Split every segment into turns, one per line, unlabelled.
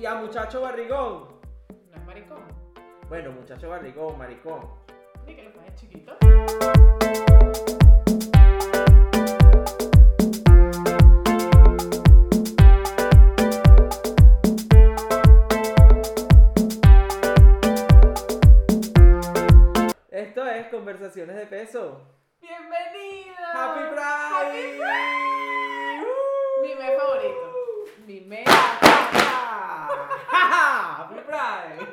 Y a muchacho barrigón.
No es maricón.
Bueno, muchacho barrigón, maricón.
Ni que lo fue chiquito.
Esto es Conversaciones de Peso.
¡Bienvenida!
¡Happy Pride!
¡Happy Pride! Mi mes favorito. Mi mes.
¡Happy Pride!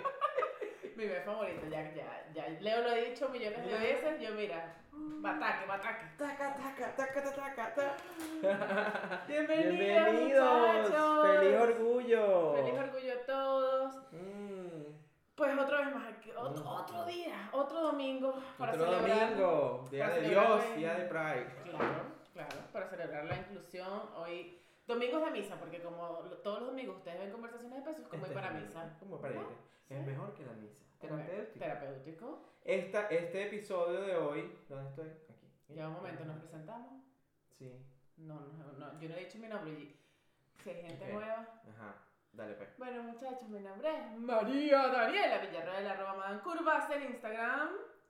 Mi mes favorito. Ya, ya, ya. Leo lo he dicho millones de veces. Yo, mira. Bataque, bataque.
Taca, taca, taca, taca, taca, taca.
Bienvenidos,
Bienvenidos.
muchachos.
Feliz orgullo.
Feliz orgullo a todos.
Mm,
Pues otra vez más aquí. Otro,
Mm.
otro día. Otro domingo. Para
Otro
celebrar.
domingo, día de Dios, día de Pride.
Claro, claro, para celebrar la inclusión. Hoy, domingos de misa, porque como todos los domingos ustedes ven conversaciones de pesos, es como
Este
para misa.
Como para. Es mejor que la misa. Terapéutico.
Terapéutico.
Esta, este episodio de hoy, ¿dónde estoy? Aquí.
Ya un momento, nos presentamos.
Sí.
No, no, no, yo no he dicho mi nombre. y- Si hay gente nueva.
Ajá. Dale pues.
Bueno, muchachos, mi nombre es María Daniela Villarreal, arroba Madan Curvas en Instagram.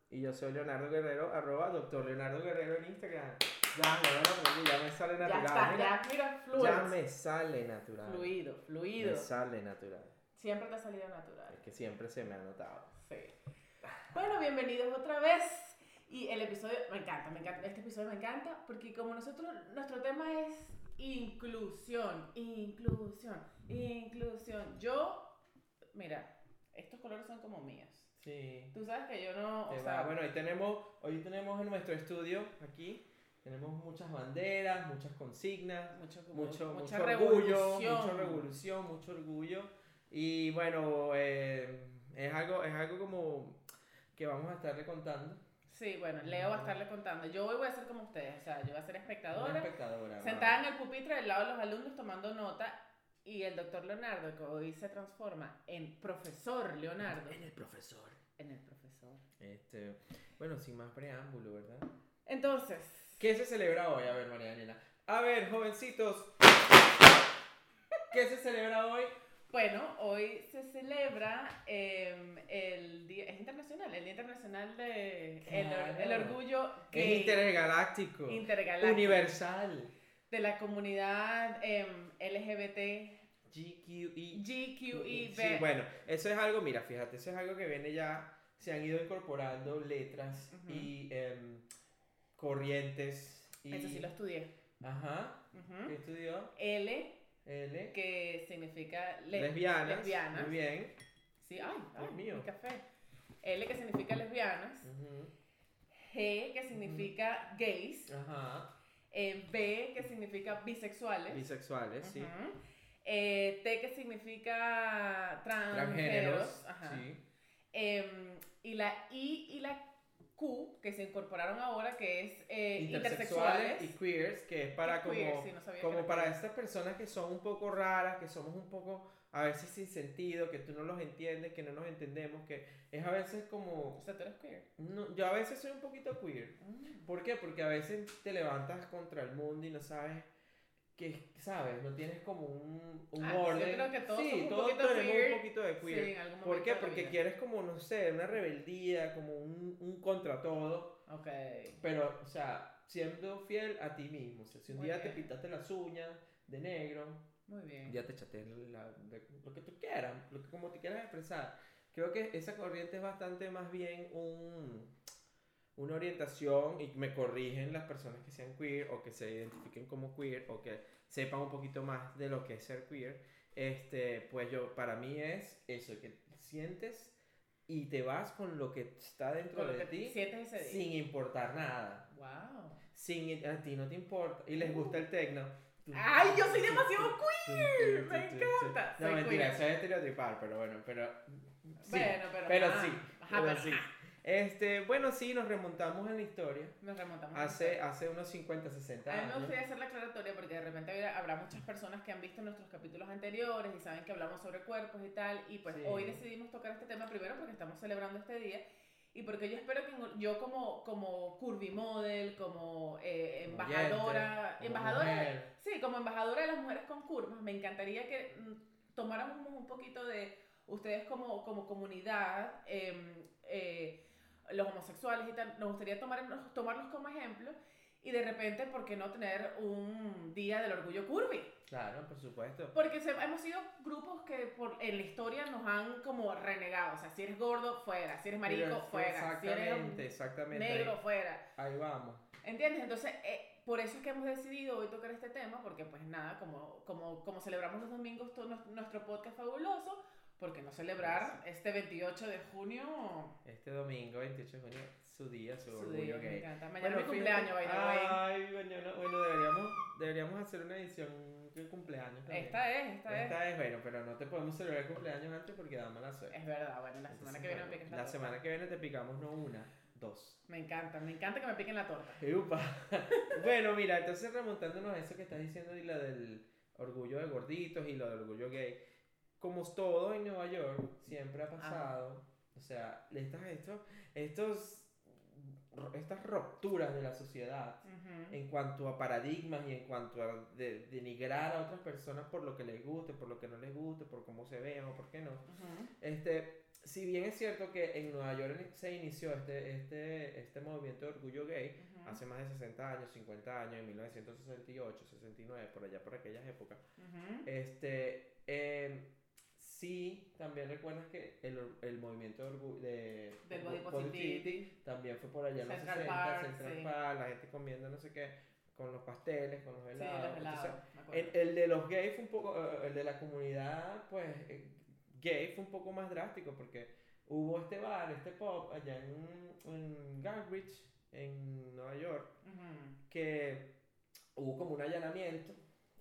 Y yo soy Leonardo Guerrero, arroba doctor Leonardo Guerrero en Instagram. Ya, me ya me sale
Ya
natural.
está,
mira.
ya, mira,
Ya
fluido.
me sale natural.
Fluido, fluido.
Me sale natural.
Siempre te ha salido natural.
Es que siempre se me ha notado.
Sí. Bueno, bienvenidos otra vez. Y el episodio, me encanta, me encanta, este episodio me encanta porque como nosotros, nuestro tema es inclusión, inclusión, inclusión. Yo, mira, estos colores son como míos.
Sí.
Tú sabes que yo no, o sea.
Bueno, hoy tenemos, hoy tenemos en nuestro estudio, aquí, tenemos muchas banderas, muchas consignas,
mucho,
mucho,
mucha
mucho orgullo,
revolución.
mucha revolución, mucho orgullo. Y bueno, eh, es, algo, es algo como que vamos a estarle contando.
Sí, bueno, Leo va a estarle contando. Yo hoy voy a ser como ustedes, o sea, yo voy a ser espectadora,
espectadora.
sentada en el pupitre del lado de los alumnos tomando nota. Y el doctor Leonardo, que hoy se transforma en profesor Leonardo,
En el profesor.
en el profesor.
Este, bueno, sin más preámbulo, ¿verdad?
Entonces,
¿Qué se celebra hoy? A ver, María Daniela. A ver, jovencitos. ¿Qué se celebra hoy?
bueno, hoy se celebra em, el día, es internacional, el Día Internacional de el, orgullo
Es intergaláctico.
intergaláctico
Universal.
de la comunidad em, LGBT,
GQE.
GQEB.
Sí, bueno, eso es algo, mira, fíjate, eso es algo que viene ya, se han ido incorporando letras y em, corrientes. Y,
Eso sí lo estudié.
Ajá.
Ujú.
¿Qué estudió?
L,
L.
que significa le-
lesbianas.
lesbianas.
Muy bien.
Sí, ay, ay,
mío.
mi café. L, que significa lesbianas.
Ujú.
G, que significa gays.
Ajá.
eh, B, que significa bisexuales.
Bisexuales, sí.
Eh, T que significa transgéneros.
Transgéneros.
Ajá.
Sí.
Em, y la I y la Q que se incorporaron ahora, que es eh,
Intersexuales
intersexuales.
y queers, que es para como,
queer, sí, no sabía que
como para estas personas que son un poco raras, que somos un poco a veces sin sentido, que tú no los entiendes, que no nos entendemos, que es a veces
O
como...
sea, tú eres queer.
no, yo a veces soy un poquito queer.
Mm.
¿Por qué? Porque a veces te levantas contra el mundo y no sabes qué, ¿sabes? No tienes como un, un
Ah, yo
orden.
creo que todos
sí,
somos un
todos
poquito
tenemos
queer.
un poquito de queer.
Sí, en algún
¿Por qué? Porque quieres como, no sé, una rebeldía, como un, un contra todo.
Ok.
Pero, o sea, siendo fiel a ti mismo. O sea, si un
Muy
día te
bien.
pintaste las uñas de negro,
Muy bien.
un día te echaste la- de- lo que tú quieras, lo que, como te quieras expresar. Creo que esa corriente es bastante más bien un, una orientación y me corrigen las personas que sean queer o que se identifiquen como queer o que sepan un poquito más de lo que es ser queer. Este, pues yo, para mí es eso, que sientes y te vas con lo que está dentro
Con lo
de
que
ti
sientes ese día.
sin importar nada.
Wow.
Sin, a ti no te importa. Y les gusta el tecno.
Ay, yo soy demasiado queer. Me encanta.
No,
Soy
mentira, es estereotipar, pero bueno, pero. Sí,
Bueno, pero.
pero
ajá.
sí.
Ajá,
pero
pero
sí.
ajá.
Este, bueno, sí, nos remontamos en la historia.
Nos remontamos. a la
Hace,
historia.
hace unos 50, 60
A mí me
años.
gustaría hacer la aclaratoria porque de repente habrá- muchas personas que han visto nuestros capítulos anteriores y saben que hablamos sobre cuerpos y tal. Y pues
Sí.
hoy decidimos tocar este tema primero porque estamos celebrando este día. Y porque yo espero que en- yo como, como curvy model, como eh, embajadora,
como
embajadora,
mujer.
sí, como embajadora de las mujeres con curvas, me encantaría que mm, tomáramos un poquito de ustedes como, como comunidad, em, eh, los homosexuales y tal, nos gustaría tomar, tomarlos como ejemplo y de repente, ¿por qué no tener un día del orgullo curvy?
Claro, por supuesto.
Porque hemos sido grupos que por, en la historia nos han como renegado. O sea, si eres gordo, fuera. Si eres marico, fuera. Si eres
exactamente.
negro, fuera.
Ahí vamos.
¿Entiendes? Entonces, eh, por eso es que hemos decidido hoy tocar este tema, porque pues nada, como, como, como celebramos los domingos todo nuestro podcast fabuloso, ¿por qué no celebrar este 28 de junio?
Este domingo, 28 de junio, su día, su,
su
orgullo
día,
gay.
Me encanta. Mañana es mi cumpleaños.
Ay, bueno, bueno deberíamos, deberíamos hacer una edición de cumpleaños también.
Esta es, esta, es.
Esta es, bueno, pero no te podemos celebrar el cumpleaños antes porque da mala suerte.
Es verdad, bueno, la semana que viene me picas la,
La
torta.
semana que viene te picamos no una, dos.
Me encanta, me encanta que me piquen la torta.
Upa. bueno, mira, entonces remontándonos a eso que estás diciendo y lo del orgullo de gorditos y lo del orgullo gay. Como todo en Nueva York, siempre ha pasado, o sea, estas, estos, estos, estas rupturas de la sociedad en cuanto a paradigmas y en cuanto a de- denigrar a otras personas por lo que les guste, por lo que no les guste, por cómo se vean o por qué no. Este, si bien es cierto que en Nueva York se inició este, este, este movimiento de orgullo gay, hace más de 60 años, 50 años, en 1968, 69, por allá, por aquellas épocas, este, eh, sí, también recuerdas que el, el movimiento de de,
body
bo-
positivity.
también fue por allá en los
Central
60,
Park,
Central
sí.
Park, la gente comiendo no sé qué, con los pasteles, con los
Sí,
helados.
los helados,
Entonces,
me acuerdo.
el, el de los gays fue un poco, eh, el de la comunidad, pues, eh, gay fue un poco más drástico porque hubo este bar, este pub allá en, en Garbage, en Nueva York, que hubo como un allanamiento.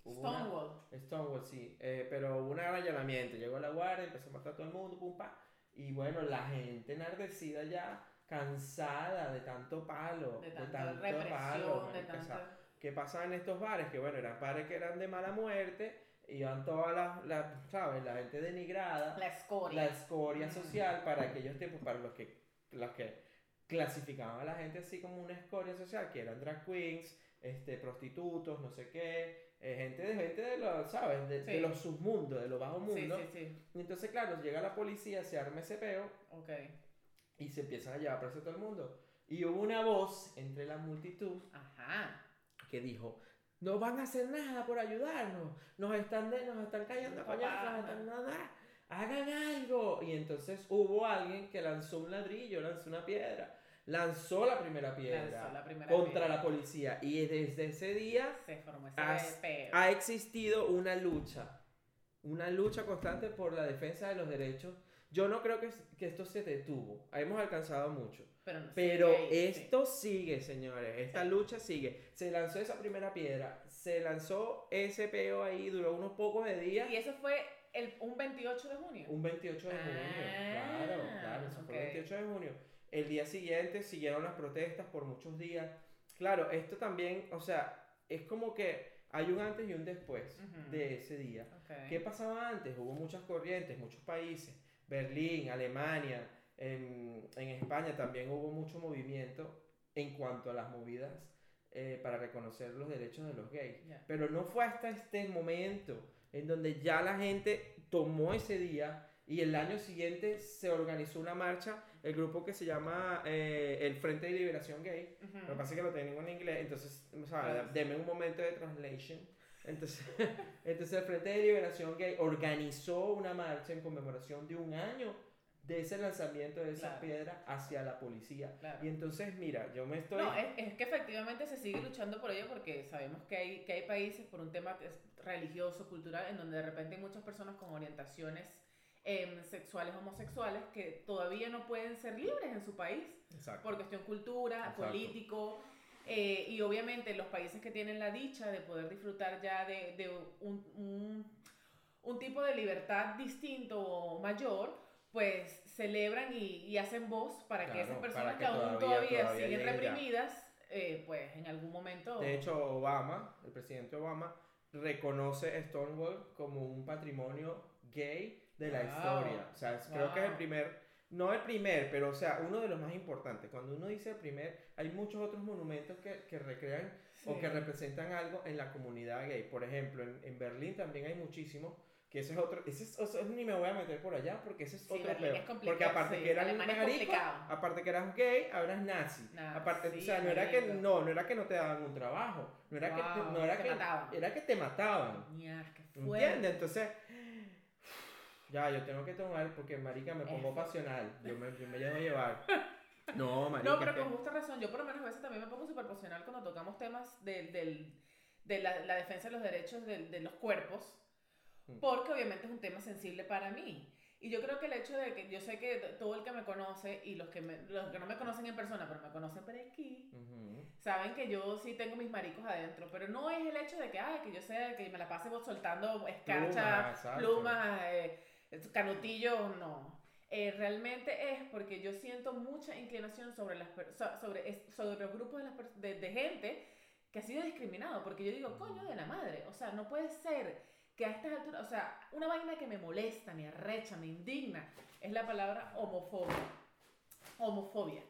Hubo una-
Stonewall.
Stonewall, sí, eh, pero hubo un allanamiento, llegó la guardia, empezó a matar a todo el mundo, pum, pa. Y bueno, la gente enardecida ya, cansada de tanto palo,
De
de
tanta
tanto
represión,
palo,
de
marica, o sea,
tanta...
¿Qué pasaba en estos bares? Que bueno, eran bares que eran de mala muerte, iban todas las, las, ¿sabes? La gente denigrada,
La escoria.
la escoria
Mm.
social para aquellos tiempos, para los que, los que clasificaban a la gente así como una escoria social, que eran drag queens, este, prostitutos, no sé qué, eh, gente de gente de los, ¿sabes? De, de
Sí.
los submundos, de los bajos mundos.
sí, sí.
Y entonces, claro, llega la policía, se arma ese peo
Ok.
y se empiezan a llevar preso a todo el mundo. Y hubo una voz entre la multitud
Ajá.
que dijo, no van a hacer nada por ayudarnos, nos están, de- nos están cayendo a coñazos, nos están nada, hagan algo. Y entonces hubo alguien que lanzó un ladrillo, lanzó una piedra, lanzó la primera piedra
Lanzó la primera
contra
piedra.
la policía. Y desde ese día
Se formó ese
Has-
peo.
ha existido una lucha, una lucha constante por la defensa de los derechos. Yo no creo que, que esto se detuvo, hemos alcanzado mucho.
Pero, no
Pero
gay, sí.
esto sigue, señores. Esta
Sí.
lucha sigue. Se lanzó esa primera piedra. Se lanzó ese peo ahí. Duró unos pocos de días.
Y eso fue el, un 28 de junio.
Un 28 de junio.
Ah,
claro, claro. Eso fue el
ok.
28 de junio. El día siguiente siguieron las protestas por muchos días. Claro, esto también, o sea, es como que hay un antes y un después de ese día.
Ok.
¿Qué pasaba antes? Hubo muchas corrientes, muchos países. Berlín, Alemania, en, en España también hubo mucho movimiento en cuanto a las movidas eh, para reconocer los derechos de los gays. Pero no fue hasta este momento en donde ya la gente tomó ese día y el año siguiente se organizó una marcha, el grupo que se llama eh, el Frente de Liberación Gay.
Ujú.
Lo que pasa es que lo tengo en inglés, entonces, o sea, deme un momento de translation. Entonces, entonces el Frente de Liberación Gay organizó una marcha en conmemoración de un año de ese lanzamiento de esa
Claro.
piedra hacia la policía.
Claro.
Y entonces, mira, yo me estoy...
No, es, es que efectivamente se sigue luchando por ello porque sabemos que hay, que hay países por un tema religioso, cultural, en donde de repente hay muchas personas con orientaciones em, sexuales, homosexuales, que todavía no pueden ser libres en su país
Exacto.
por cuestión cultura,
Exacto.
político. eh, y obviamente los países que tienen la dicha de poder disfrutar ya de, de un, un- un tipo de libertad distinto o mayor, pues celebran y, y hacen voz para que
Claro,
esas
para
personas
que
que, aún
todavía-
todavía, siguen reprimidas, eh, pues en algún momento...
De hecho, Obama, el presidente Obama, reconoce Stonewall como un patrimonio gay de la
Wow.
historia. O sea, creo que es el
Wow.
primer, no el primer, pero o sea, uno de los más importantes. Cuando uno dice el primer, hay muchos otros monumentos que, que recrean o
Sí.
que representan algo en la comunidad gay. Por ejemplo, en, en Berlín también hay muchísimos Que ese es otro, ese es, o sea, ni me voy a meter por allá porque ese es
Sí,
otro
Berlín
peo.
es
Porque aparte
sí,
que eras marico, aparte que eras gay, ahora eras nazi.
Nah,
aparte,
sí,
o sea, no era que no, no era que no te daban un trabajo, no era que te-
Wow,
no era
te
que
mataban.
era que te mataban.
Fuerte.
¿Entiendes? Entonces, ya, yo tengo que tomar porque, marica, me pongo
Es-
pasional. Yo me, yo me llevo a llevar. No, marica.
No, pero con justa razón. Yo por lo menos a veces también me pongo súper pasional cuando tocamos temas del, del- de la, la defensa de los derechos del- de, los cuerpos,
Mm.
porque obviamente es un tema sensible para mí. Y yo creo que el hecho de que yo sé que todo el que me conoce y los que, me- los que no me conocen en persona, pero me conocen por aquí,
Ujú.
saben que yo sí tengo mis maricos adentro, pero no es el hecho de que, ay, que yo sé que me la pase soltando escarcha,
Plumas,
plumas, eh, canutillos, no. Eh, realmente es porque yo siento mucha inclinación sobre, las sobre, sobre los grupos de, las de gente que ha sido discriminado, porque yo digo, coño de la madre, o sea, no puede ser que a estas alturas, o sea, una vaina que me molesta, me arrecha, me indigna, es la palabra homofobia. Homofobia.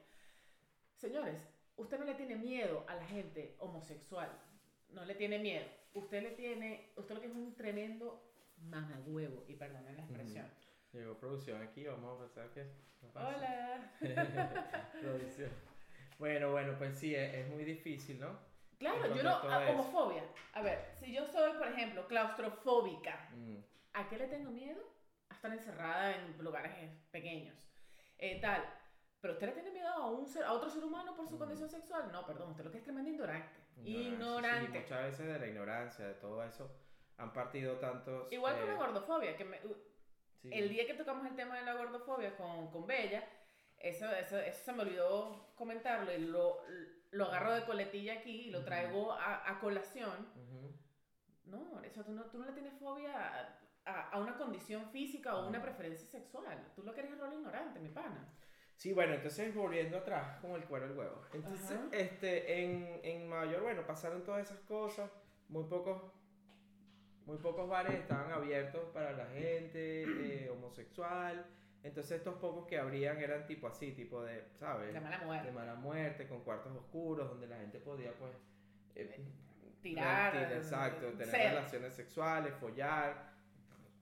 Señores, usted no le tiene miedo a la gente homosexual, no le tiene miedo, usted le tiene, usted lo que es un tremendo mamagüevo, y perdonen la expresión.
Llegó producción aquí, vamos a pensar que. ¿qué pasa?
Hola.
Producción. Bueno, bueno, pues sí, es, es muy difícil, ¿no?
Claro, yo no,
todo
a-
eso.
homofobia. A ver, si yo soy, por ejemplo, claustrofóbica,
Mm.
¿a qué le tengo miedo? A estar encerrada en lugares eh, pequeños. Eh, tal. Pero usted le tiene miedo a, un ser, a otro ser humano por su
Mm.
condición sexual. No, perdón, usted lo que es tremendo ignorante.
Ignorancia,
Ignorante.
Sí, muchas veces de la ignorancia, de todo eso, han partido tantos.
Igual
eh,
la gordofobia, que me-
sí.
el día que tocamos el tema de la gordofobia con, con Bella, eso, eso, eso se me olvidó comentarlo y lo, lo agarro de coletilla aquí y lo traigo a, a colación.
Ujú.
No, eso tú no, tú no le tienes fobia a, a- a una condición física o una
No.
preferencia sexual. Tú lo que eres es rol ignorante, mi pana.
Sí, bueno, entonces volviendo atrás, como el cuero el huevo. Entonces, este, en, en York, bueno, pasaron todas esas cosas, muy pocos, muy pocos bares estaban abiertos para la gente eh, homosexual. Entonces estos pocos que abrían eran tipo así, tipo de, ¿sabes?
Mala
De
muerte.
mala muerte, con cuartos oscuros, donde la gente podía, pues, eh,
Tirar.
Mentir, exacto, tener
ser.
relaciones sexuales, follar,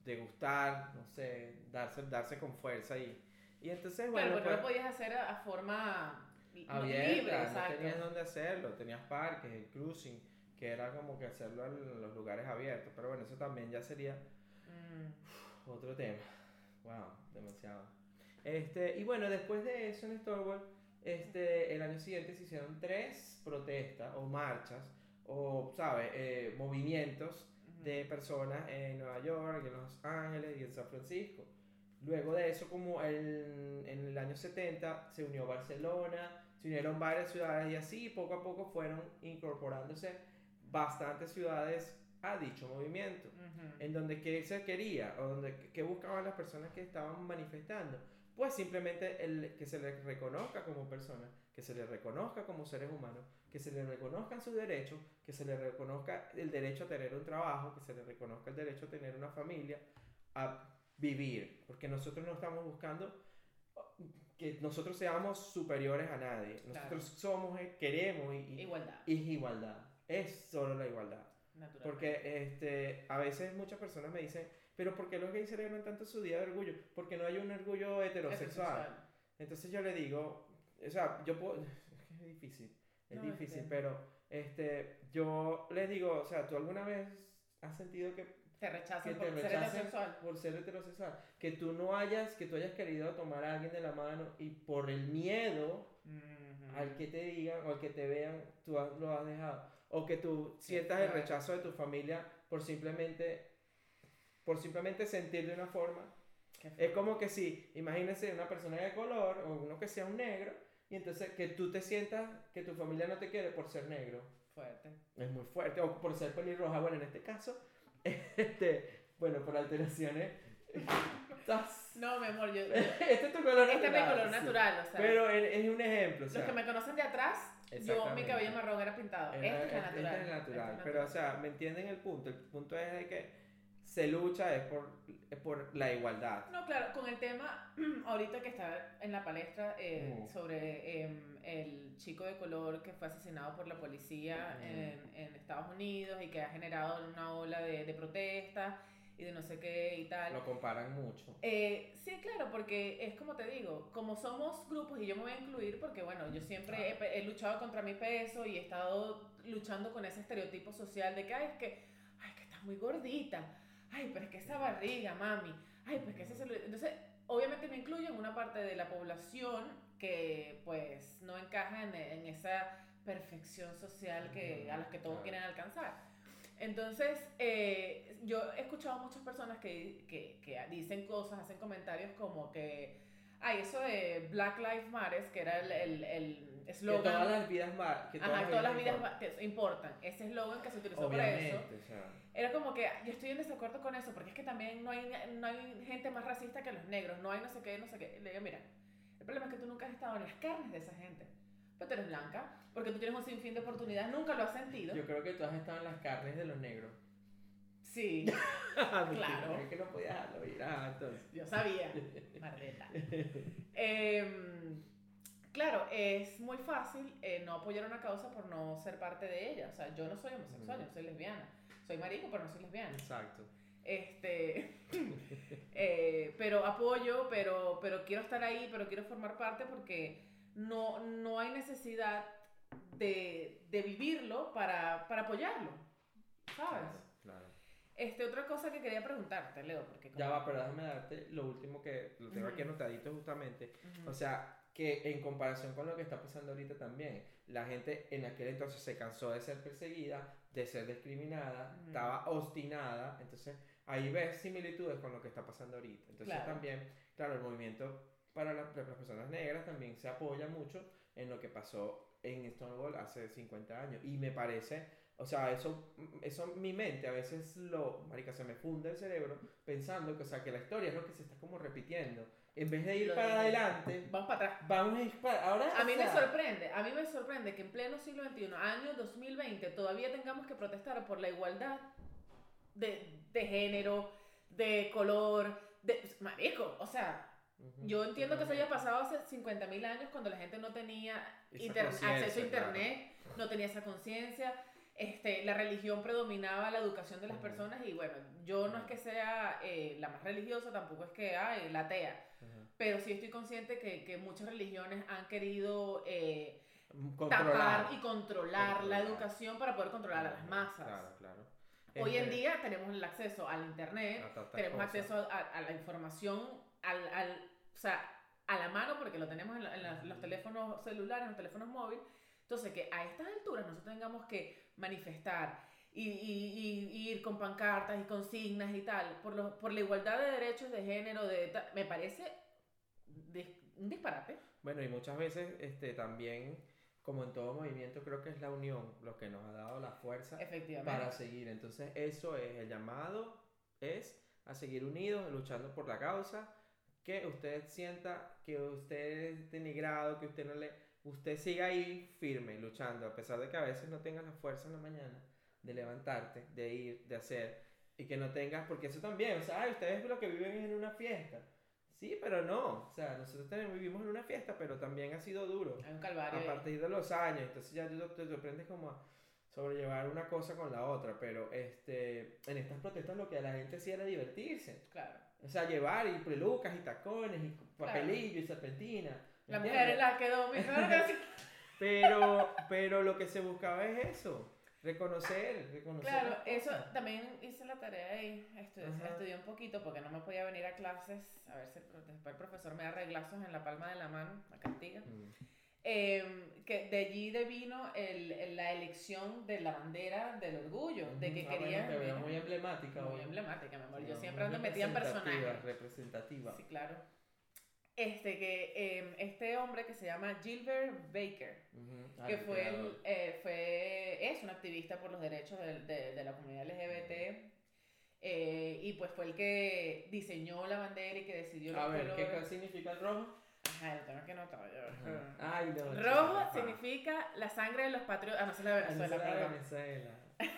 degustar, no sé, darse, darse con fuerza y, y entonces,
Claro,
bueno,
porque
pues,
lo podías hacer a, forma
abierta,
libre,
no tenías dónde hacerlo, tenías parques, el cruising, que era como que hacerlo en los lugares abiertos, pero bueno, eso también ya sería
Mm,
otro tema. Wow, demasiado. Este, y bueno, después de eso en Stonewall, este, el año siguiente se hicieron tres protestas o marchas o, ¿sabes? Eh, movimientos
ujú.
de personas en Nueva York, en Los Ángeles y en San Francisco. Luego de eso, como el- en el año 70, se unió Barcelona, se unieron varias ciudades y así poco a poco fueron incorporándose bastantes ciudades a dicho movimiento
Ujú.
en donde qué se quería o donde qué buscaban las personas que estaban manifestando. Pues simplemente el que se les reconozca como personas que se les reconozca como seres humanos que se les reconozcan sus derechos que se les reconozca el derecho a tener un trabajo que se les reconozca el derecho a tener una familia a vivir. Porque nosotros no estamos buscando que nosotros seamos superiores a nadie. Nosotros somos eh, queremos y, y-
Igualdad,
y igualdad es solo la igualdad porque este, a veces muchas personas me dicen, pero ¿por qué los gays celebran tanto su día de orgullo? Porque no hay un orgullo heterosexual.
Heterosexual.
Entonces yo le digo, o sea, yo puedo, es difícil, es
No,
difícil, pero este, yo les digo, o sea, ¿tú alguna vez has sentido que
Te rechazan
que
por
te
ser heterosexual.
por ser heterosexual? Que tú no hayas, que tú hayas querido tomar a alguien de la mano y por el miedo al que te digan o al que te vean, tú has- lo has dejado. O que tú sientas el rechazo de tu familia por simplemente, por simplemente sentir de una forma. Es como que si, imagínense una persona de color o uno que sea un negro, y entonces que tú te sientas que tu familia no te quiere por ser negro.
fuerte.
Es muy fuerte. O por ser pelirroja. Bueno, en este caso, este, bueno, por alteraciones.
No, mi amor, yo,
este es tu color
este es mi
natural,
color
sí.
natural, o sea,
Pero es es un ejemplo. o sea,
los que me conocen de atrás, yo mi cabello marrón era pintado.
Era-
Este es la
este- este
natural.
es natural.
este es
Pero, o
natural.
sea, ¿me entienden el punto? El punto es de que se lucha es por, es por la igualdad.
No, claro, con el tema ahorita que está en la palestra eh,
Mm.
sobre em, el chico de color que fue asesinado por la policía
Mm.
en, en Estados Unidos y que ha generado una ola de, de protestas y de no sé qué y tal.
Lo comparan mucho.
Eh, sí, claro, porque es como te digo, como somos grupos y yo me voy a incluir porque, bueno, yo siempre he, he luchado contra mi peso y he estado luchando con ese estereotipo social de que, ay, es que, ay, que estás muy gordita, ay, pero es que esa barriga, mami, ay, pues que ese celular. Entonces, obviamente me incluyo en una parte de la población que, pues, no encaja en, en esa perfección social que, a las que todos quieren alcanzar. Entonces, eh, yo he escuchado muchas personas que, que, que dicen cosas, hacen comentarios como que, ay, eso de Black Lives Matter, que era el el- el
Que
eslogan.
todas las vidas que
Ajá, todas las vidas
importan.
Ese eslogan que se utilizó para eso.
Obviamente, o sea,
Era como que yo estoy en desacuerdo con eso, porque es que también no hay, no hay gente más racista que los negros, no hay no sé qué, no sé qué. Le digo, mira, el problema es que tú nunca has estado en las carnes de esa gente. Pero tú eres blanca, porque tú tienes un sinfín de oportunidades, nunca lo has sentido.
yo creo que tú has estado en las carnes de los negros.
Sí, Claro.
Es que no podías dejarlo ir. Ah, entonces.
yo sabía, mardeta. Em, claro, es muy fácil eh, no apoyar una causa por no ser parte de ella. O sea, yo no soy homosexual, yo no soy lesbiana. Soy marico, pero no soy lesbiana.
Exacto.
Este, eh, pero apoyo, pero, pero quiero estar ahí, pero quiero formar parte porque no, no hay necesidad de, de vivirlo para, para apoyarlo, ¿sabes?
Claro, claro.
Este, otra cosa que quería preguntarte, Leo, porque como-
Ya va, pero déjame darte lo último que lo tengo aquí
Ujú.
anotadito justamente. O sea, que en comparación con lo que está pasando ahorita también, la gente en aquel entonces se cansó de ser perseguida, de ser discriminada,
Ujú.
estaba obstinada, entonces ahí ves similitudes con lo que está pasando ahorita. Entonces
Claro.
también, claro, el movimiento para la- las personas negras también se apoya mucho en lo que pasó en Stonewall hace 50 años. Y me parece, o sea, eso, eso mi mente a veces lo, marica, se me funde el cerebro pensando que, o sea, que la historia es lo que se está como repitiendo. En vez de ir
Lo
para
de-
adelante,
Vamos para atrás.
Vamos a ir para ahora.
A mí me sorprende, a mí me sorprende que en pleno siglo XXI, año 2020, todavía tengamos que protestar por la igualdad de, de género, de color, de... Marico, o sea, Yo entiendo que eso haya pasado hace 50.000 años cuando la gente no tenía inter- acceso a
claro.
internet, no tenía esa conciencia, este, la religión predominaba la educación de las personas y bueno, yo no es que sea eh, la más religiosa, tampoco es que, ay, la atea, pero sí estoy consciente que, que muchas religiones han querido eh, tapar y controlar, la educación para poder controlar a las masas.
Claro, claro.
Hoy en
Este,
día tenemos el acceso al internet, tenemos
cosas.
acceso a, a la información al, al- o sea, a la mano porque lo tenemos en, la- en la- los teléfonos celulares, en los teléfonos móviles. Entonces, que a estas alturas nosotros tengamos que manifestar y, y- y ir con pancartas y consignas y tal por, los- por la igualdad de derechos de género, de, me parece dis- un disparate.
Bueno, y muchas veces este, también, como en todo movimiento, creo que es la unión lo que nos ha dado la fuerza para seguir. Entonces, eso es el llamado, es a seguir unidos, luchando por la causa, que usted sienta que usted es denigrado, que usted no le... Usted siga ahí firme, luchando, a pesar de que a veces no tengas la fuerza en la mañana de levantarte, de ir, de hacer, y que no tengas, porque eso también, o sea, ay, ustedes lo que viven es en una fiesta. Sí, pero no, o sea, nosotros también vivimos en una fiesta, pero también ha sido duro
Hay un calvario.
a
ahí.
partir de los años, entonces ya tú te te aprendes como a sobrellevar una cosa con la otra, pero este, en estas protestas lo que a la gente hacía era divertirse,
Claro.
O sea, llevar y pelucas y tacones y papelillo y serpentina.
La
¿entiendes?
mujer es la que domina.
Pero, pero lo que se buscaba es eso, reconocer, reconocer.
Claro, eso también hice la tarea y estudié, un poquito porque no me podía venir a clases. A ver si después el profesor me da reglazos en la palma de la mano, me castiga.
Mm,
Em, que de allí devino el, el- la elección de la bandera del orgullo, de que.
Ah, bueno,
querían. mira,
muy emblemática.
muy
hoy.
emblemática, mi amor. Yo
No,
siempre ando metida en personajes.
Representativa.
Sí, claro. Este, que em, este hombre que se llama Gilbert Baker,
Ujú. Ah,
que
el
fue, el, eh, fue es un activista por los derechos de, de- de la comunidad LGBT eh, y pues fue el que diseñó la bandera y que decidió los
A ver, ¿qué,
colores.
¿qué significa el rojo?
Ajá, lo tengo que anotar yo.
Ay, no.
Rojo significa la sangre de los patriotas. Ah, no, es la de
Ah,
Venezuela, perdón.
Venezuela.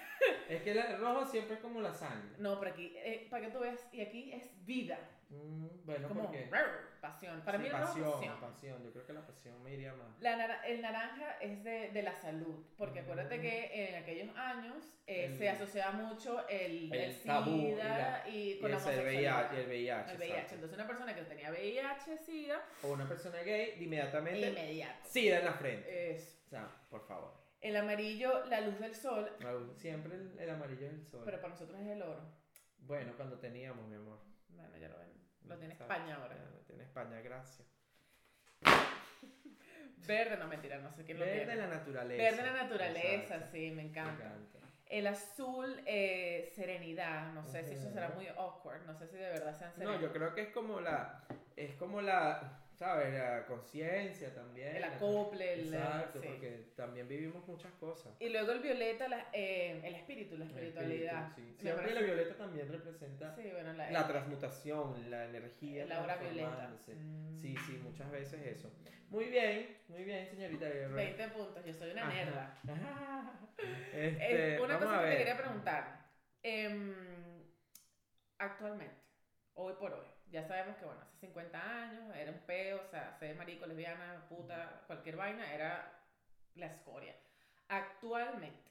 Es que el rojo siempre es como la sangre.
No, pero aquí, eh, para que tú veas, y aquí es vida.
Mm, bueno,
como
porque...
brr, pasión. Para
Sí,
mí el rojo es
pasión,
pasión.
pasión. Yo creo que la pasión me iría más.
La nara- el naranja es de, de la salud, porque acuérdate
Mm.
que en aquellos años eh,
El-
se asociaba mucho el,
el
el
tabú y
SIDA
la-
y,
Y
con la
el
homosexualidad.
VIH, el VIH.
El VIH. Entonces una persona que tenía VIH, SIDA,
O una persona gay, inmediatamente
inmediato.
SIDA en la frente.
Eso.
O sea, por favor.
El amarillo, la luz del sol,
Siempre el, el amarillo es el sol.
pero para nosotros es el oro.
Bueno, cuando teníamos, mi amor. Exacto.
España ahora.
Ya, tiene España, gracias.
Verde, no mentira, no sé quién lo
Verde la naturaleza.
Verde la naturaleza,
Exacto.
sí, me
Me
encanta. El azul, eh, serenidad. No sé si eso será muy awkward. No sé si de verdad sean
No,
serenos.
yo creo que es como la, es como la, ¿sabes? La conciencia también.
El acople, el-
Exacto,
sí.
porque también vivimos muchas cosas.
Y luego el violeta, la- eh, el espíritu, la espiritualidad.
espíritu, sí. Siempre
parece-
la violeta también representa
Sí, bueno, la,
la transmutación, la energía.
la aura violeta. Mm.
Sí, sí, muchas veces eso. Muy bien, muy bien, señorita Guerrero.
20 puntos, yo soy una
Ajá.
nerda.
Este,
Eh, una cosa que te quería preguntar. em, actualmente, hoy por hoy, ya sabemos que, bueno, hace 50 años era un peo, o sea, ser marico, lesbiana, puta, cualquier vaina, era la escoria. Actualmente,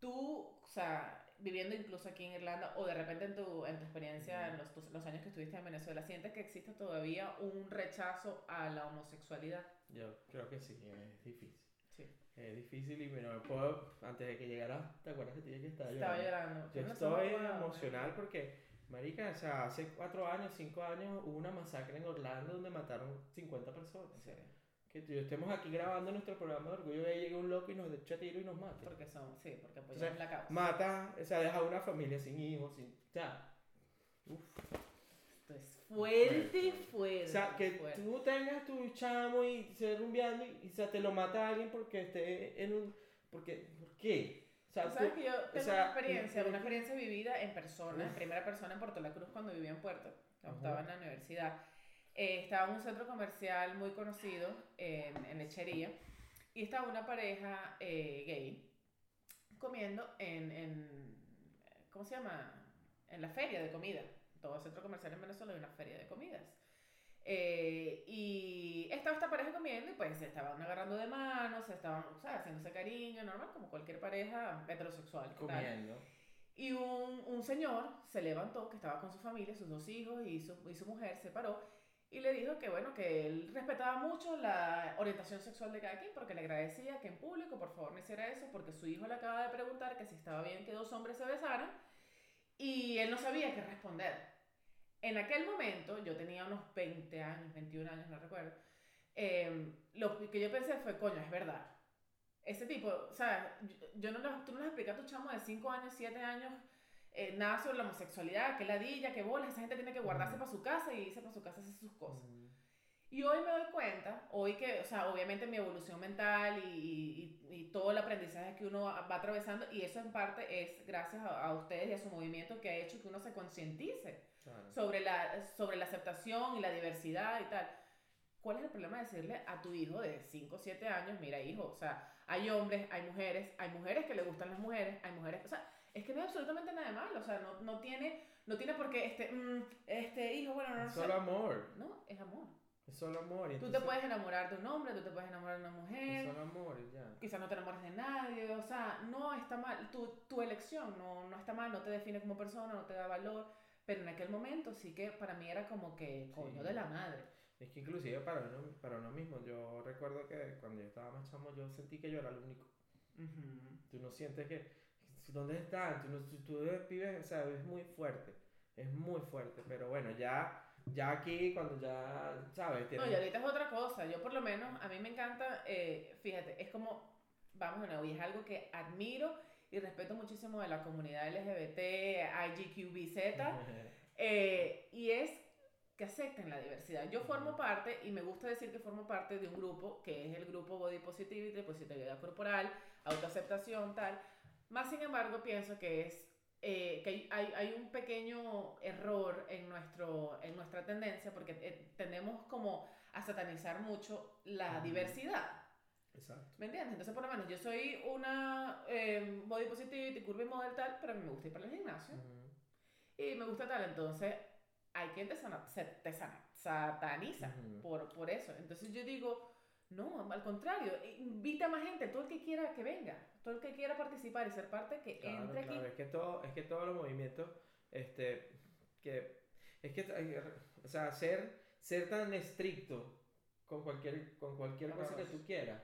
tú, o sea, viviendo incluso aquí en Irlanda, o de repente en tu, en tu experiencia, en los, tus- los años que estuviste en Venezuela, ¿sientes que existe todavía un rechazo a la homosexualidad?
Yo creo que sí, es difícil.
Sí.
Es difícil y bueno, puedo, antes de que llegara, ¿te acuerdas que te dije que estaba
Estaba
llorando?
llorando.
Yo
No
estoy emocional porque, marica, o sea, hace cuatro años, cinco años, hubo una masacre en Orlando donde mataron 50 personas.
Sí.
Que yo estemos aquí grabando nuestro programa de orgullo y llega un loco y nos echa tiro y nos mata.
Porque son, sí, porque apoyamos
Entonces,
la causa.
Mata, o sea, deja una familia sin hijos, sin... O sea, uf.
Esto es fuerte, fuerte.
O sea, que
fuerte.
tú tengas tu chamo y se rumbeando y, y, o sea, te lo mata alguien porque esté en un... Porque, ¿Por qué? O sea,
sabes
tú-
que yo tengo
sea,
una experiencia, una experiencia vivida en persona, en primera persona en Puerto La Cruz cuando vivía en Puerto, cuando
Ajá.
estaba en la universidad. Eh, estaba en un centro comercial muy conocido en, en Lechería y estaba una pareja eh, gay comiendo en, en, ¿cómo se llama? En la feria de comida. Todo centro comercial en Venezuela hay una feria de comidas. Eh, y estaba esta pareja comiendo y pues se estaban agarrando de manos, se estaban, o sea, haciéndose cariño, normal, como cualquier pareja heterosexual. tal.
comiendo.
Y un, un señor se levantó, que estaba con su familia, sus dos hijos y su, y su mujer, se paró y le dijo que, bueno, que él respetaba mucho la orientación sexual de cada quien, porque le agradecía que en público, por favor, no hiciera eso, porque su hijo le acaba de preguntar que si estaba bien que dos hombres se besaran y él no sabía qué responder. En aquel momento, yo tenía unos 20 años, 21 años, no recuerdo, eh, lo que yo pensé fue, coño, es verdad. Ese tipo, o sea, yo, yo no, tú no le explicas a tu chamo de 5 años, 7 años, eh, nada sobre la homosexualidad, que ladilla, que bolas, esa gente tiene que guardarse para su casa y irse para su casa a hacer sus cosas.
Mm.
Y hoy me doy cuenta, hoy que, o sea, obviamente mi evolución mental y, y- y todo el aprendizaje que uno va atravesando, y eso en parte es gracias a, a ustedes y a su movimiento que ha hecho que uno se concientice
Claro.
sobre la, sobre la aceptación y la diversidad y tal. ¿Cuál es el problema de decirle a tu hijo de 5 o 7 años, mira hijo, o sea, hay hombres, hay mujeres, hay mujeres que le gustan las mujeres, hay mujeres, o sea, es que no hay absolutamente nada de malo, o sea, no, no tiene, no tiene por qué, este, mm, este hijo, bueno, no, no sé.
solo amor.
No, es amor.
Es solo amor.
Tú te puedes enamorar de un hombre, tú te puedes enamorar de una
Es
mujer,
solo amor ya.
quizás no te enamores de nadie, o sea, no está mal, tu, tu elección no, no está mal, no te define como persona, no te da valor, pero en aquel momento sí que para mí era como que, coño
Sí.
de la madre.
Es que inclusive para uno, para uno mismo, yo recuerdo que cuando yo estaba más chamo, yo sentí que yo era el único. Tú no sientes que, ¿dónde están? Tú, no, tú, tú vives, o sea, es muy fuerte, es muy fuerte, pero bueno, ya, ya aquí cuando ya, ¿sabes?
No, y ahorita es otra cosa. Yo por lo menos, a mí me encanta, eh, fíjate, es como, vamos de nuevo, y es algo que admiro y respeto muchísimo de la comunidad LGBT, IGQBZ, eh, y es que acepten la diversidad. Yo formo parte, y me gusta decir que formo parte de un grupo, que es el grupo Body Positivity, positividad corporal, autoaceptación, tal. Más sin embargo, pienso que es eh, que hay, hay, un pequeño error en, nuestro, en nuestra tendencia, porque eh, tendemos como a satanizar mucho la diversidad.
Exacto.
¿Me entiendes? Entonces, por lo menos, yo soy una eh, body positivity, curvy model tal, pero a mí me gusta ir para el gimnasio.
Ujú.
Y me gusta tal, entonces hay quien te, sana- se- te sana- sataniza
Ujú.
por, por eso. Entonces yo digo, no, al contrario, invita a más gente, todo el que quiera que venga, todo el que quiera participar y ser parte, que
Claro,
entre
claro,
aquí.
es que todo, es que todos los movimientos, este, que, es que, o sea, ser, ser tan estricto con cualquier, con cualquier cosa que tú quieras,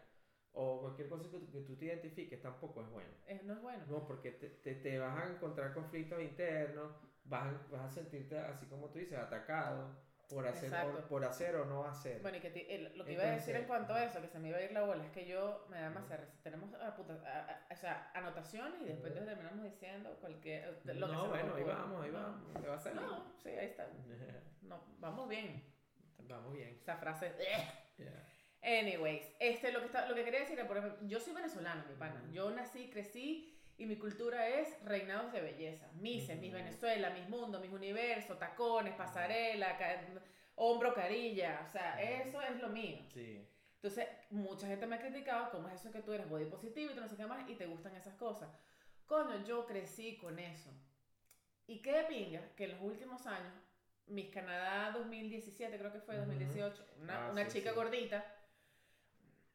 o cualquier cosa que, tú- que tú te identifiques, tampoco es bueno.
Eh, no es bueno.
No, porque te, te, te vas a encontrar conflictos internos, vas vas a sentirte, así como tú dices, atacado por hacer,
Exacto.
por, hacer o no hacer.
Bueno, y que ti- el- lo que iba a decir en
Entonces,
cuanto a eso, que se me iba a ir la bola, es que yo me da más. Tenemos puta- ah, ah, o sea, anotaciones y después
Ujú.
terminamos diciendo cualquier. lo que se
no,
nos
bueno, ahí vamos, ahí vamos, te va a salir.
No, sí, ahí está. No, vamos bien.
vamos bien.
Esa frase.
Yeah.
Anyways, este, lo, que está, lo que quería decir es, por ejemplo, yo soy venezolana, mi pana. Yo nací, crecí y mi cultura es reinados de belleza. Mises, mis
Ujú.
Venezuela, mis mundos, mis universos, tacones, pasarela, ca- hombro, carilla. O sea,
Ujú.
eso es lo mío.
Sí.
Entonces, mucha gente me ha criticado cómo es eso que tú eres body positivo y no sé qué más y te gustan esas cosas. Coño, yo crecí con eso. Y qué de pinga que en los últimos años, Miss Canadá 2017, creo que fue
Ujú.
2018, una,
Ah,
una
sí,
chica
sí.
gordita,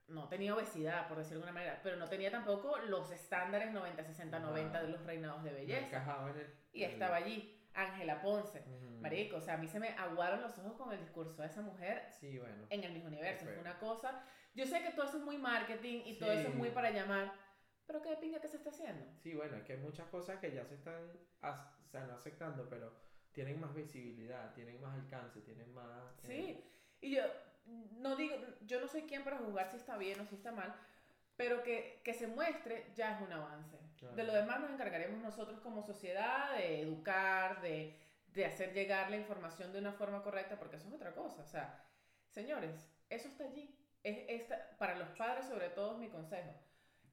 no tenía obesidad, por decirlo de alguna manera, pero no tenía tampoco los estándares 90, 60, 90 de los reinados de belleza.
en el-
Y
el-
estaba allí, Ángela Ponce.
Ujú.
Marico, o sea, a mí se me aguaron los ojos con el discurso de esa mujer
Sí, bueno.
en el mismo universo. Fue una cosa. Yo sé que todo eso es muy marketing y todo eso es muy para llamar, pero qué pinga que se está haciendo.
Sí, bueno, es que hay muchas cosas que ya se están, o sea, no aceptando, pero tienen más visibilidad, tienen más alcance, tienen más... eh,
Sí, y yo no digo, yo no soy quien para juzgar si está bien o si está mal, pero que, que se muestre ya es un avance.
Claro.
De lo demás nos encargaremos nosotros como sociedad de educar, de, de hacer llegar la información de una forma correcta, porque eso es otra cosa. O sea, señores, eso está allí. Es esta, para los padres sobre todo es mi consejo.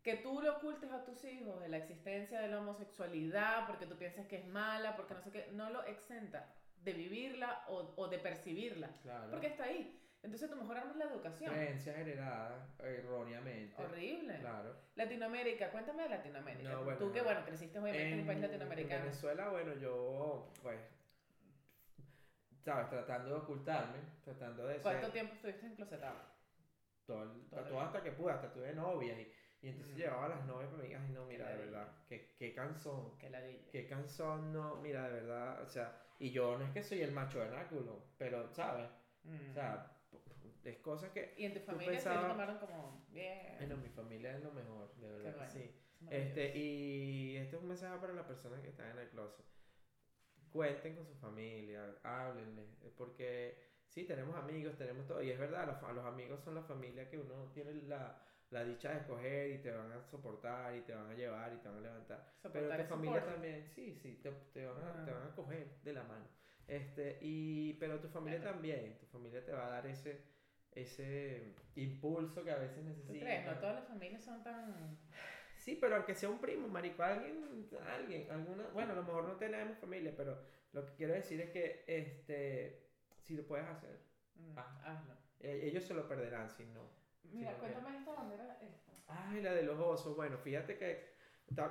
Que tú le ocultes a tus hijos de la existencia de la homosexualidad porque tú piensas que es mala, porque no sé qué, no lo exenta de vivirla o, o de percibirla.
Claro.
Porque está ahí. Entonces, tú mejor armas la educación.
Creencias heredadas erróneamente.
Horrible.
Claro.
Latinoamérica, cuéntame de Latinoamérica.
No, bueno,
tú que,
no.
bueno, creciste obviamente en, un país latinoamericano.
En Venezuela, bueno, yo, pues, sabes, tratando de ocultarme, tratando de
¿Cuánto
ser
tiempo estuviste enclosetado?
todo, el-
Todo
todo hasta que pude, hasta tuve novias y, y entonces
Mm.
llevaba a las novias para mí, ay no, mira, de verdad, qué, qué
ladilla.
qué cansón, no, mira, de verdad, o sea, y yo no es que soy el macho vernáculo, pero, ¿sabes?
Mm.
O sea, es cosas que,
y en tu familia se lo
pensabas-
tomaron como bien.
bueno, mi familia es lo mejor, de verdad
bueno.
sí. Este, y este es un mensaje para las personas que están en el closet. Cuenten con su familia, háblenle, eh, porque sí, tenemos amigos, tenemos todo, y es verdad, los, los amigos son la familia que uno tiene la, la dicha de escoger y te van a soportar y te van a llevar y te van a levantar. Pero
Soportar
tu
el
familia
soporte.
también, sí, sí, te, te van a, te
Ah.
van a coger de la mano. Este, y, pero tu familia
Bueno.
también, tu familia te va a dar ese, ese impulso que a veces
¿Tú
necesitas.
crees? No todas las familias son tan...
Sí, pero aunque sea un primo, marico, alguien, alguien, alguna, bueno, a lo mejor no tenemos familia, pero lo que quiero decir es que, este, si lo puedes hacer,
Mm,
Ah.
hazlo.
eh, ellos se lo perderán si no.
Mira,
Sí,
cuéntame esta bandera. Esta.
Ay, la de los osos, bueno, fíjate que,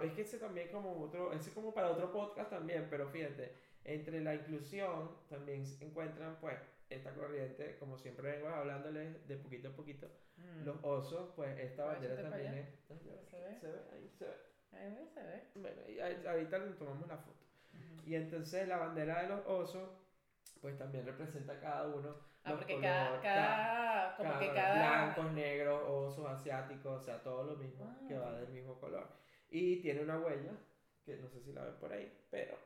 es que ese también como otro, ese es como para otro podcast también, pero fíjate, entre la inclusión también se encuentran, pues, esta corriente, como siempre vengo hablándoles de poquito a poquito,
Mm.
los osos, pues, esta
Ay,
bandera también es,
¿Se ve?
se ve, ahí se ve.
Ahí se ve.
Bueno, y ahí- ahorita le tomamos la foto. Y entonces la bandera de los osos, pues también representa cada uno.
Ah,
los
porque cada,
colores,
cada, como que cada...
Blancos, negros, osos, asiáticos, o sea, todo lo mismo,
Ah.
que va del mismo color. Y tiene una huella, que no sé si la ven por ahí, pero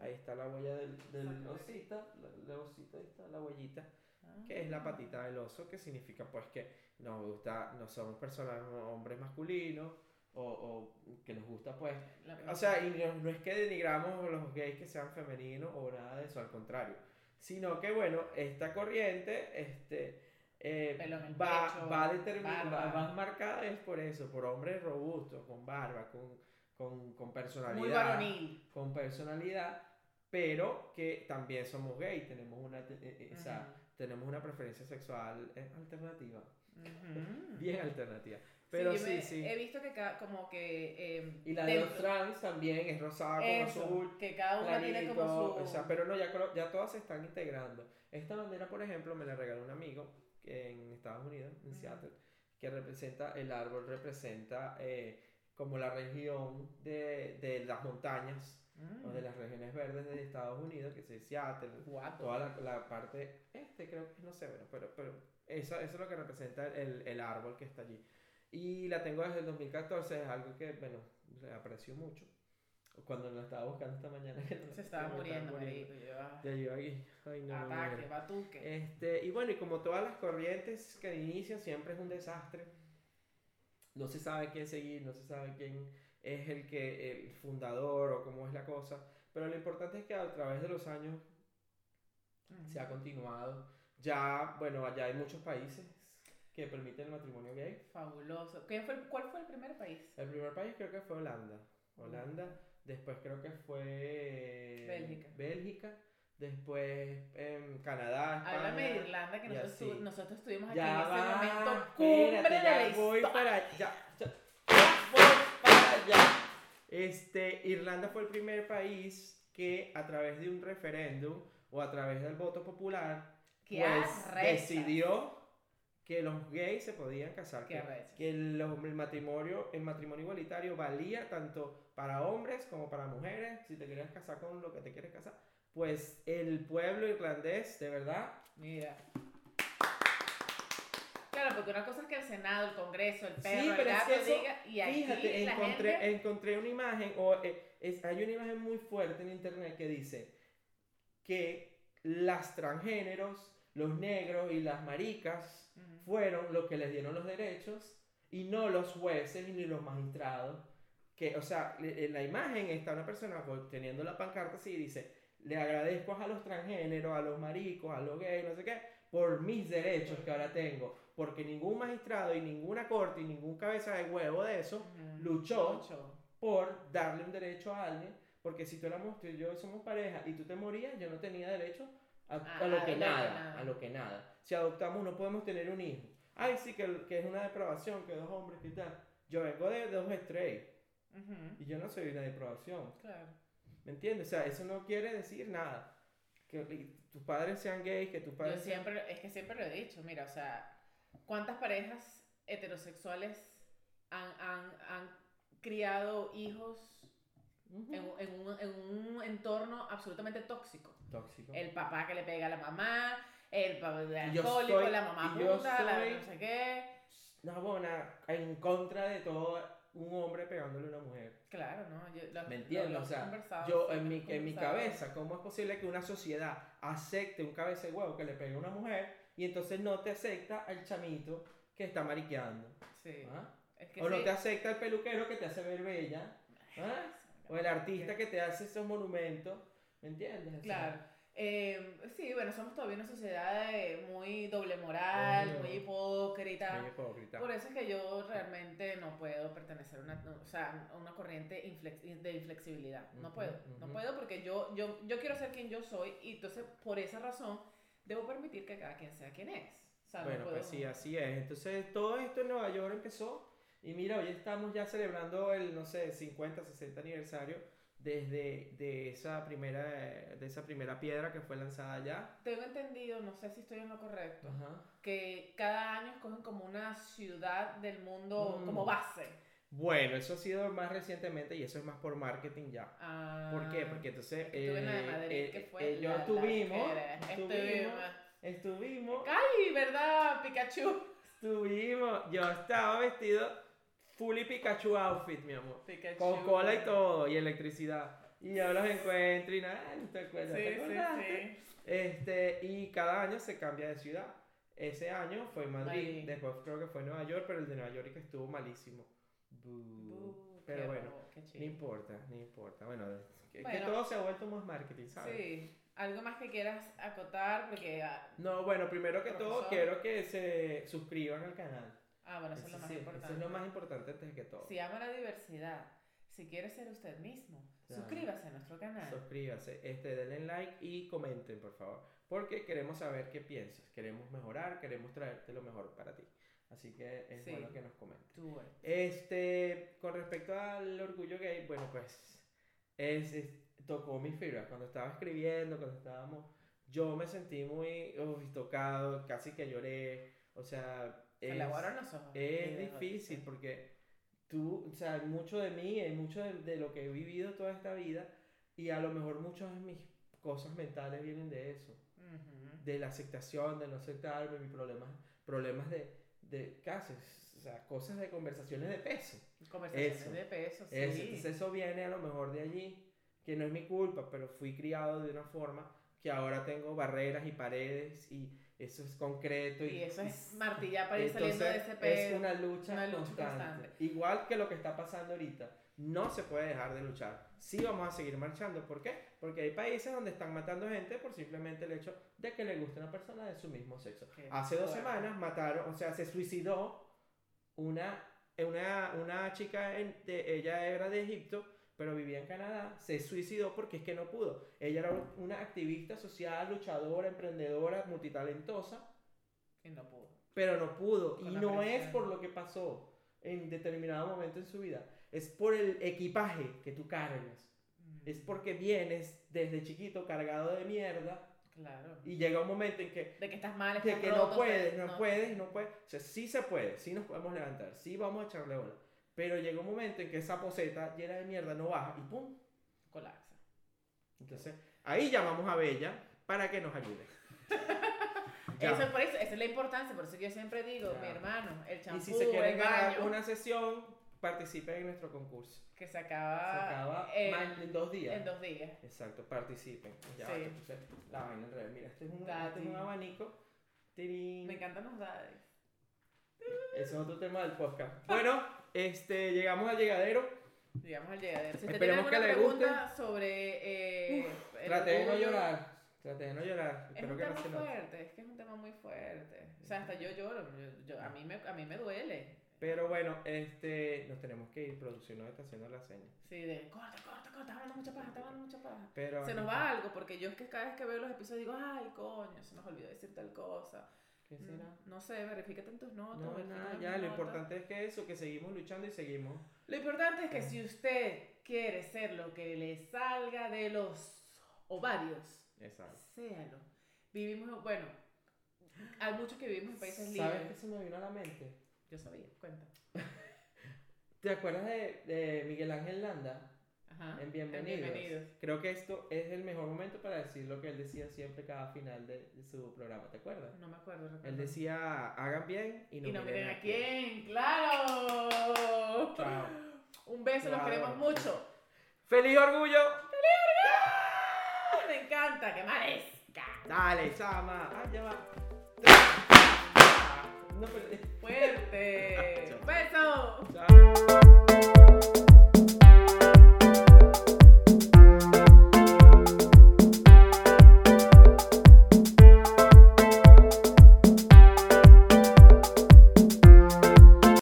ahí está la huella del, del osita, la, la osita, ahí está la huellita,
Ah.
que es la patita del oso, que significa pues que nos gusta, no somos personas, hombres masculinos, o, o que nos gusta pues o sea, y no, no es que denigramos a los gays que sean femeninos o nada de eso, al contrario. Sino que, bueno, esta corriente este, eh, va,
pecho,
va, determin- va marcada es por eso, por hombres robustos, con barba, con, con, con personalidad.
Muy varonil.
Con personalidad, pero que también somos gay, tenemos una, eh, eh, o sea, tenemos una preferencia sexual eh, alternativa,
Ujú.
bien alternativa. Pero
yo
sí,
me-
sí.
He visto que cada, como que... eh,
Y la de los trans también es rosada con
eso,
azul.
que cada una tiene como su...
o sea, pero no, ya, ya todas se están integrando. Esta bandera, por ejemplo, me la regaló un amigo en Estados Unidos, en
Ujú.
Seattle, que representa, el árbol representa eh, como la región de, de las montañas
Mm,
o de las regiones verdes de Estados Unidos, que es Seattle, toda la, la parte este, creo que no sé, bueno, pero, pero eso, eso es lo que representa el, el árbol que está allí. Y la tengo desde el 2014, es algo que, bueno, le aprecio mucho. Cuando la estaba buscando esta mañana. que
Se estaba muriendo, marico. ah,
Ya yo aquí, ay no.
Ataque, batuque.
Este, y bueno, y como todas las corrientes que inician, siempre es un desastre. No se sabe quién seguir, no se sabe quién es el que el fundador o cómo es la cosa. Pero lo importante es que a través de los años se ha continuado. Ya, bueno, allá hay muchos países que permiten el matrimonio gay.
Fabuloso. ¿Quién fue ¿Cuál fue el primer país?
El primer país creo que fue Holanda. Holanda. Después creo que fue
Bélgica.
Bélgica. Después em, Canadá. España.
Háblame de Irlanda, que nosotros, nosotros estuvimos aquí
Ya
en ese momento cumbre
espérate,
de
ya
la
voy
historia.
para ya, ya, voy para allá. Este, Irlanda fue el primer país que a través de un referéndum o a través del voto popular
¡Qué
pues decidió que los gays se podían casar,
¡Qué
que, que los- el matrimonio, el matrimonio igualitario valía tanto para hombres como para mujeres, si te querías casar con lo que te quieres casar, pues el pueblo irlandés, de verdad,
Mira. Claro, porque una cosa es que el Senado, el Congreso, el perro,
Sí,
el
pero es
gato
que eso-
diga, y aquí
Fíjate,
la
encontré,
gente...
encontré una imagen, o eh, es- hay una imagen muy fuerte en internet que dice que las transgéneros, los negros y las maricas fueron los que les dieron los derechos y no los jueces ni los magistrados. Que, o sea, en la imagen está una persona teniendo la pancarta así y dice, le agradezco a los transgéneros, a los maricos, a los gays, no sé qué, por mis derechos que ahora tengo. Porque ningún magistrado y ninguna corte y ningún cabeza de huevo de eso luchó
Luchó.
por darle un derecho a alguien. Porque si tú éramos, tú y yo somos pareja y tú te morías, yo no tenía derecho a, a
A-
lo que nada,
nada.
a lo que nada. Si adoptamos no podemos tener un hijo. Ay, sí, que, que es una depravación, que dos hombres, que tal. Yo vengo de, de dos
Ujú.
y yo no soy una depravación.
Claro.
¿Me entiendes? O sea, eso no quiere decir nada. Que tus padres sean gays, que tus
Yo
padres sean...
siempre, es que siempre lo he dicho, mira, o sea, ¿cuántas parejas heterosexuales han, han, han criado hijos
Ujú.
en, un- en un, en un entorno absolutamente tóxico?
Tóxico.
El papá que le pega a la mamá, el papá
yo
alcohólico,
estoy-
la mamá
yo
puta, la
soy-
no sé qué.
Una buena en contra de todo un hombre pegándole a una mujer.
Claro, ¿no? Yo, lo-
¿Me entiendes?
lo
O sea, yo en mi, en mi cabeza, ¿cómo es posible que una sociedad acepte un cabeza de huevo que le pegue a una mujer y entonces no te acepta al chamito que está mariqueando?
Sí.
¿Ah?
Es que
O no te acepta el peluquero que te hace ver bella, ¿ah? o el artista que te hace esos monumentos, ¿me entiendes? O sea,
Claro. Eh, sí, bueno, somos todavía una sociedad eh, muy doble moral,
Obvio.
muy hipócrita.
muy hipócrita.
Por eso es que yo realmente no puedo pertenecer a una, no, o sea, a una corriente inflex- de inflexibilidad. No puedo. No
ujú.
puedo porque yo, yo, yo quiero ser quien yo soy y entonces por esa razón debo permitir que cada quien sea quien es. O sea, no
Bueno,
puedo-
pues sí, así es. Entonces, todo esto en Nueva York empezó. Y mira, hoy estamos ya celebrando el, no sé, 50, 60 aniversario desde de esa, primera, de esa primera piedra que fue lanzada allá.
Tengo entendido, no sé si estoy en lo correcto,
Ajá.
que cada año escogen como una ciudad del mundo
Mm.
como base.
Bueno, eso ha sido más recientemente y eso es más por marketing ya.
Ah,
¿Por qué? Porque entonces
Estuve en la de Madrid,
eh,
que fue
yo
la-
estuvimos, estuvimos,
Estuvimos.
estuvimos,
¡Ay, verdad! Pikachu.
estuvimos, yo estaba vestido fully Pikachu outfit, mi amor.
Pikachu.
Con cola y todo, y electricidad. Y yo los encuentro y nada, no te
Sí,
acuerdas.
sí,
¿te acordaste?
sí.
Este, y cada año se cambia de ciudad. Ese año fue Madrid, después creo que fue Nueva York, pero el de Nueva York que estuvo malísimo.
Uh,
Pero
qué
bueno, No importa, no importa. Bueno, que, que
Bueno.
todo se ha vuelto más marketing, ¿sabes?
Sí. ¿Algo más que quieras acotar? Porque. Ah,
No, bueno, primero que todo
Profesor.
quiero que se suscriban al canal.
Ah, bueno, eso es lo más
sí,
importante.
Eso es lo más importante antes que todo.
Si ama la diversidad, si quiere ser usted mismo,
Claro.
Suscríbase a nuestro canal.
Suscríbase, este, denle like y comenten, por favor. Porque queremos saber qué piensas. Queremos mejorar, queremos traerte lo mejor para ti. Así que es
Sí.
bueno que nos comenten. Este, con respecto al orgullo gay, bueno, pues es, es- tocó mi fibra. Cuando estaba escribiendo, cuando estábamos, yo me sentí muy uy, tocado, casi que lloré. O sea,
Se
es,
le aguaron los ojos.
es difícil porque tú, o sea, mucho de mí, y mucho de, de lo que he vivido toda esta vida, y a lo mejor muchas de mis cosas mentales vienen de eso
Ujú.
de la aceptación, de no aceptarme, mis problemas, problemas de, de casi, o sea, cosas de conversaciones de peso.
Conversaciones
Eso.
de peso, sí.
Eso, entonces eso viene a lo mejor de allí, que no es mi culpa, pero fui criado de una forma que ahora tengo barreras y paredes y eso es concreto. Y,
y eso es martillar para ir saliendo de ese peso.
Es una lucha,
una lucha
constante.
constante.
Igual que lo que está pasando ahorita. No se puede dejar de luchar. Sí vamos a seguir marchando. ¿Por qué? Porque hay países donde están matando gente por simplemente el hecho de que le guste una persona de su mismo sexo.
Qué
Hace dos semanas mataron, o sea, se suicidó una, una, una chica, en- de, ella era de Egipto, pero vivía en Canadá, se suicidó porque es que no pudo. Ella era una activista social, luchadora, emprendedora, multitalentosa,
Y no pudo.
pero no pudo.
Con
y no es por lo que pasó en determinado momento en su vida, es por el equipaje que tú cargas. Es porque vienes desde chiquito cargado de mierda
Claro.
y llega un momento en que,
De que estás mal,
de
estás
que
roto,
no puedes,
te-
no, puedes, no puedes. O sea, sí se puede, sí nos podemos levantar, sí vamos a echarle bola. Pero llega un momento en que esa poseta llena de mierda no baja y ¡pum!
Colapsa.
Entonces, ahí llamamos a Bella para que nos ayude.
Eso, por eso, esa es la importancia, por eso que yo siempre digo,
Ya.
mi hermano, el champú,
y si se quieren ganar
baño,
una sesión, participen en nuestro concurso.
que se acaba,
Se acaba
en,
dos días.
en dos días.
Exacto, participen. Ya,
Sí.
la vaina al revés. Mira, este es un, este es un abanico. Tirín.
Me encantan los daddies.
Ese es otro tema del podcast. Bueno, este, llegamos al llegadero.
Digamos al llegadero. Si usted
Esperemos
tiene alguna
que le guste.
sobre eh, el
Traté de no
orgullo,
llorar. Traté de no llorar.
Es
Espero
un
que no
tema
se note.
fuerte, es que es un tema muy fuerte. O sea, hasta yo lloro, yo- yo- a, mí me, a mí me duele.
Pero bueno, este, nos tenemos que ir. Producción nos está haciendo la seña.
Sí, de corta, corta, corta, está hablando mucha paja, está hablando mucha paja.
Pero,
Se nos va algo, porque yo es que cada vez que veo los episodios digo, ay, coño, se nos olvidó decir tal cosa.
¿Qué será?
No sé, verifícate en tus notas.
No, nada, ya, lo importante es que eso, que seguimos luchando y seguimos.
Lo importante es que si usted quiere ser lo que le salga de los ovarios,
Exacto.
séalo. Vivimos, bueno, hay muchos que vivimos en países
¿Sabes qué
libres.
se me vino a la mente?
Yo sabía, cuenta.
¿Te acuerdas de, de Miguel Ángel Landa?
Ajá.
En Bienvenidos.
Bienvenidos.
Creo que esto es el mejor momento para decir lo que él decía siempre cada final de, de su programa, ¿te acuerdas?
No me acuerdo. recuerdo.
Él decía, hagan bien y no,
y no miren a
quién.
quién, claro.
Chao.
Un beso, los
Claro.
queremos mucho.
¡Feliz orgullo!
Me encanta, que marezca.
Dale, chama. Ah, ya va. No, pero...
Fuerte. Beso.
Chao.